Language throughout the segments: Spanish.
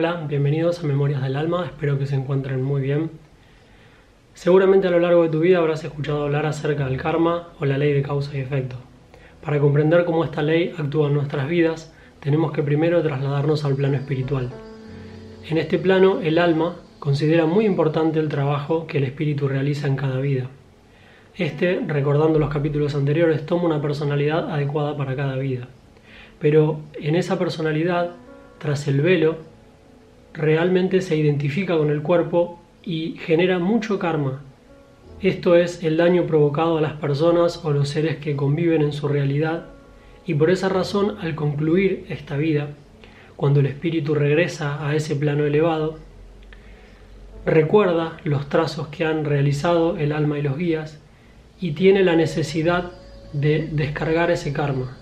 Hola, bienvenidos a Memorias del Alma, espero que se encuentren muy bien. Seguramente a lo largo de tu vida habrás escuchado hablar acerca del karma o la ley de causa y efecto. Para comprender cómo esta ley actúa en nuestras vidas, tenemos que primero trasladarnos al plano espiritual. En este plano, el alma considera muy importante el trabajo que el espíritu realiza en cada vida. Este, recordando los capítulos anteriores, toma una personalidad adecuada para cada vida. Pero en esa personalidad, tras el velo, realmente se identifica con el cuerpo y genera mucho karma. Esto es el daño provocado a las personas o los seres que conviven en su realidad y por esa razón al concluir esta vida, cuando el espíritu regresa a ese plano elevado, recuerda los trazos que han realizado el alma y los guías y tiene la necesidad de descargar ese karma,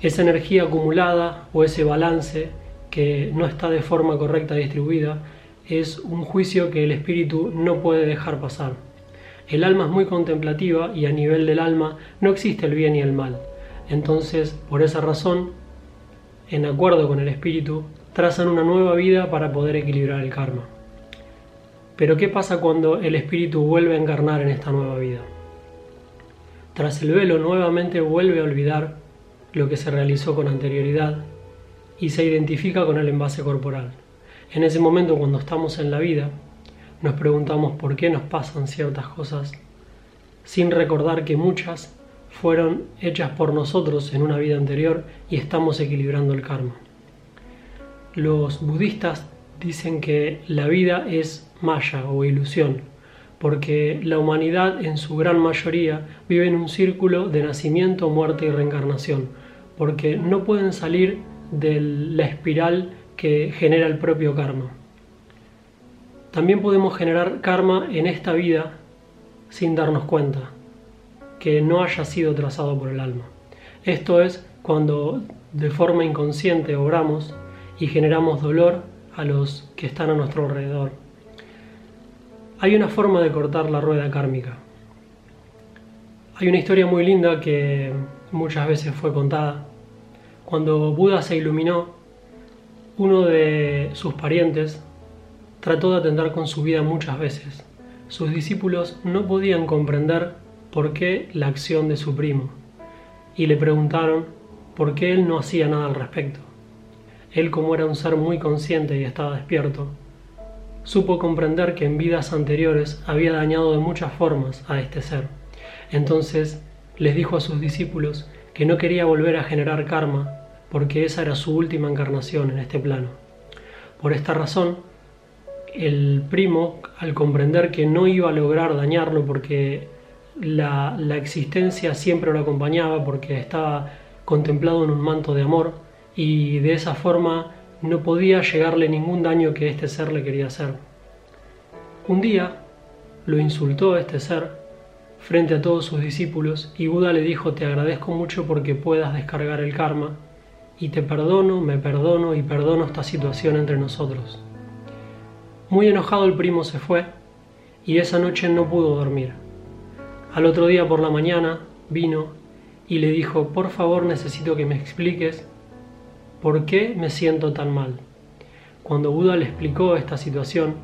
esa energía acumulada o ese balance que no está de forma correcta distribuida es un juicio que el espíritu no puede dejar pasar. El alma es muy contemplativa y a nivel del alma no existe el bien y el mal. Entonces, por esa razón, en acuerdo con el espíritu, trazan una nueva vida para poder equilibrar el karma. Pero ¿qué pasa cuando el espíritu vuelve a encarnar en esta nueva vida? Tras el velo nuevamente vuelve a olvidar lo que se realizó con anterioridad y se identifica con el envase corporal. En ese momento cuando estamos en la vida, nos preguntamos por qué nos pasan ciertas cosas, sin recordar que muchas fueron hechas por nosotros en una vida anterior y estamos equilibrando el karma. Los budistas dicen que la vida es maya o ilusión, porque la humanidad en su gran mayoría vive en un círculo de nacimiento, muerte y reencarnación, porque no pueden salir de la espiral que genera el propio karma. También podemos generar karma en esta vida sin darnos cuenta, que no haya sido trazado por el alma. Esto es cuando de forma inconsciente obramos y generamos dolor a los que están a nuestro alrededor. Hay una forma de cortar la rueda kármica. Hay una historia muy linda que muchas veces fue contada cuando Buda se iluminó, uno de sus parientes trató de atender con su vida muchas veces. Sus discípulos no podían comprender por qué la acción de su primo y le preguntaron por qué él no hacía nada al respecto. Él, como era un ser muy consciente y estaba despierto, supo comprender que en vidas anteriores había dañado de muchas formas a este ser. Entonces les dijo a sus discípulos que no quería volver a generar karma porque esa era su última encarnación en este plano. Por esta razón, el primo, al comprender que no iba a lograr dañarlo porque la, existencia siempre lo acompañaba, porque estaba contemplado en un manto de amor y de esa forma no podía llegarle ningún daño que este ser le quería hacer. Un día lo insultó este ser frente a todos sus discípulos y Buda le dijo te agradezco mucho porque puedas descargar el karma y te perdono, me perdono y perdono esta situación entre nosotros. Muy enojado el primo se fue y esa noche no pudo dormir. Al otro día por la mañana vino y le dijo, por favor necesito que me expliques por qué me siento tan mal. Cuando Buda le explicó esta situación,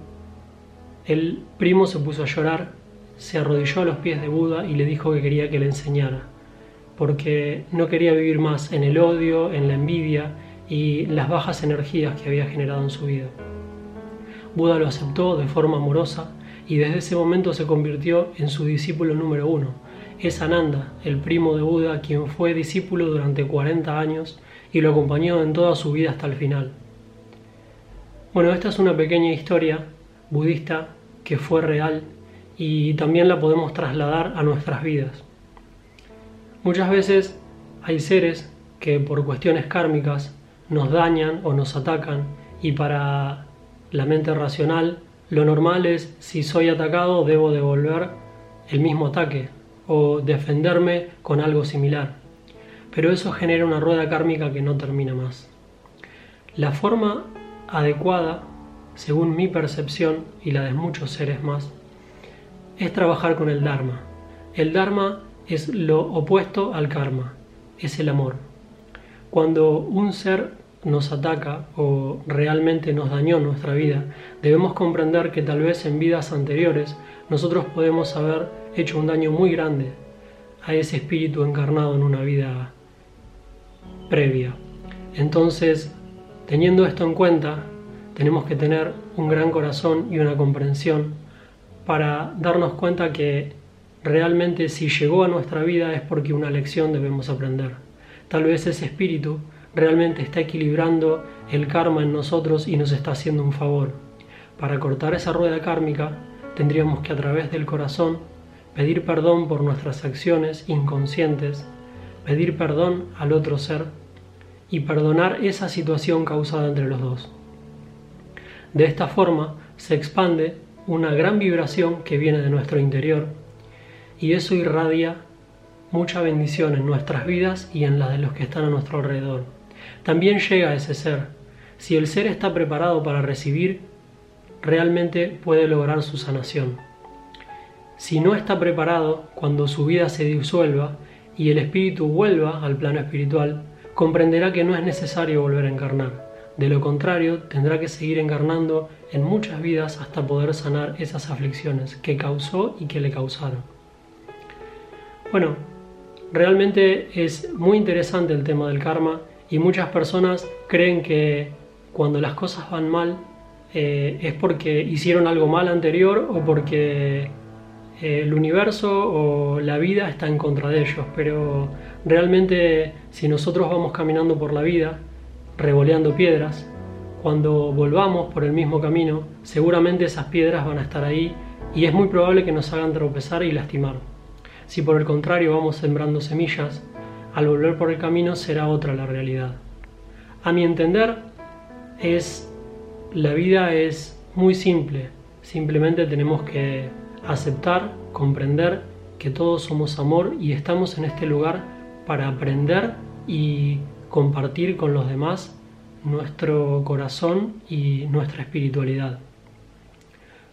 el primo se puso a llorar, se arrodilló a los pies de Buda y le dijo que quería que le enseñara porque no quería vivir más en el odio, en la envidia y las bajas energías que había generado en su vida. Buda lo aceptó de forma amorosa y desde ese momento se convirtió en su discípulo número uno. Es Ananda, el primo de Buda, quien fue discípulo durante 40 años y lo acompañó en toda su vida hasta el final. Bueno, esta es una pequeña historia budista que fue real y también la podemos trasladar a nuestras vidas. Muchas veces hay seres que por cuestiones kármicas nos dañan o nos atacan y para la mente racional lo normal es si soy atacado debo devolver el mismo ataque o defenderme con algo similar. Pero eso genera una rueda kármica que no termina más. La forma adecuada, según mi percepción y la de muchos seres más, es trabajar con el Dharma. El Dharma es lo opuesto al karma, es el amor. Cuando un ser nos ataca o realmente nos dañó nuestra vida, debemos comprender que tal vez en vidas anteriores nosotros podemos haber hecho un daño muy grande a ese espíritu encarnado en una vida previa. Entonces, teniendo esto en cuenta, tenemos que tener un gran corazón y una comprensión para darnos cuenta que realmente si llegó a nuestra vida es porque una lección debemos aprender. Tal vez ese espíritu realmente está equilibrando el karma en nosotros y nos está haciendo un favor. Para cortar esa rueda kármica, tendríamos que a través del corazón pedir perdón por nuestras acciones inconscientes, pedir perdón al otro ser y perdonar esa situación causada entre los dos. De esta forma se expande una gran vibración que viene de nuestro interior y eso irradia mucha bendición en nuestras vidas y en las de los que están a nuestro alrededor. También llega ese ser. Si el ser está preparado para recibir, realmente puede lograr su sanación. Si no está preparado, cuando su vida se disuelva y el espíritu vuelva al plano espiritual, comprenderá que no es necesario volver a encarnar. De lo contrario, tendrá que seguir encarnando en muchas vidas hasta poder sanar esas aflicciones que causó y que le causaron. Bueno, realmente es muy interesante el tema del karma y muchas personas creen que cuando las cosas van mal eh, es porque hicieron algo mal anterior o porque el universo o la vida está en contra de ellos, pero realmente si nosotros vamos caminando por la vida, revoleando piedras, cuando volvamos por el mismo camino, seguramente esas piedras van a estar ahí y es muy probable que nos hagan tropezar y lastimar. Si por el contrario vamos sembrando semillas, al volver por el camino será otra la realidad. A mi entender, es la vida es muy simple, simplemente tenemos que aceptar, comprender que todos somos amor y estamos en este lugar para aprender y compartir con los demás nuestro corazón y nuestra espiritualidad.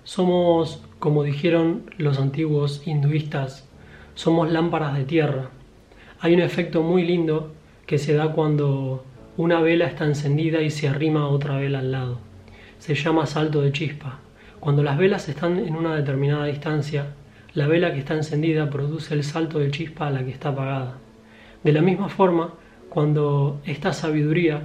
Somos, como dijeron los antiguos hinduistas, somos lámparas de tierra. Hay un efecto muy lindo que se da cuando una vela está encendida y se arrima otra vela al lado. Se llama salto de chispa. Cuando las velas están en una determinada distancia, la vela que está encendida produce el salto de chispa a la que está apagada. De la misma forma, cuando esta sabiduría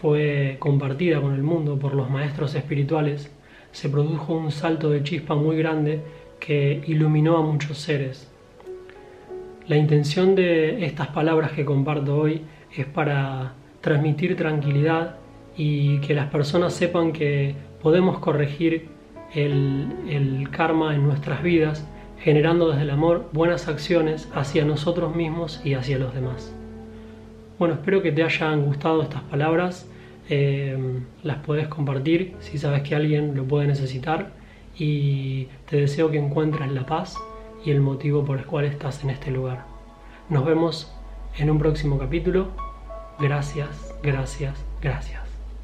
fue compartida con el mundo por los maestros espirituales, se produjo un salto de chispa muy grande que iluminó a muchos seres. La intención de estas palabras que comparto hoy es para transmitir tranquilidad y que las personas sepan que podemos corregir el, karma en nuestras vidas, generando desde el amor buenas acciones hacia nosotros mismos y hacia los demás. Bueno, espero que te hayan gustado estas palabras, eh, las puedes compartir si sabes que alguien lo puede necesitar y te deseo que encuentres la paz y el motivo por el cual estás en este lugar. Nos vemos en un próximo capítulo. Gracias, gracias, gracias.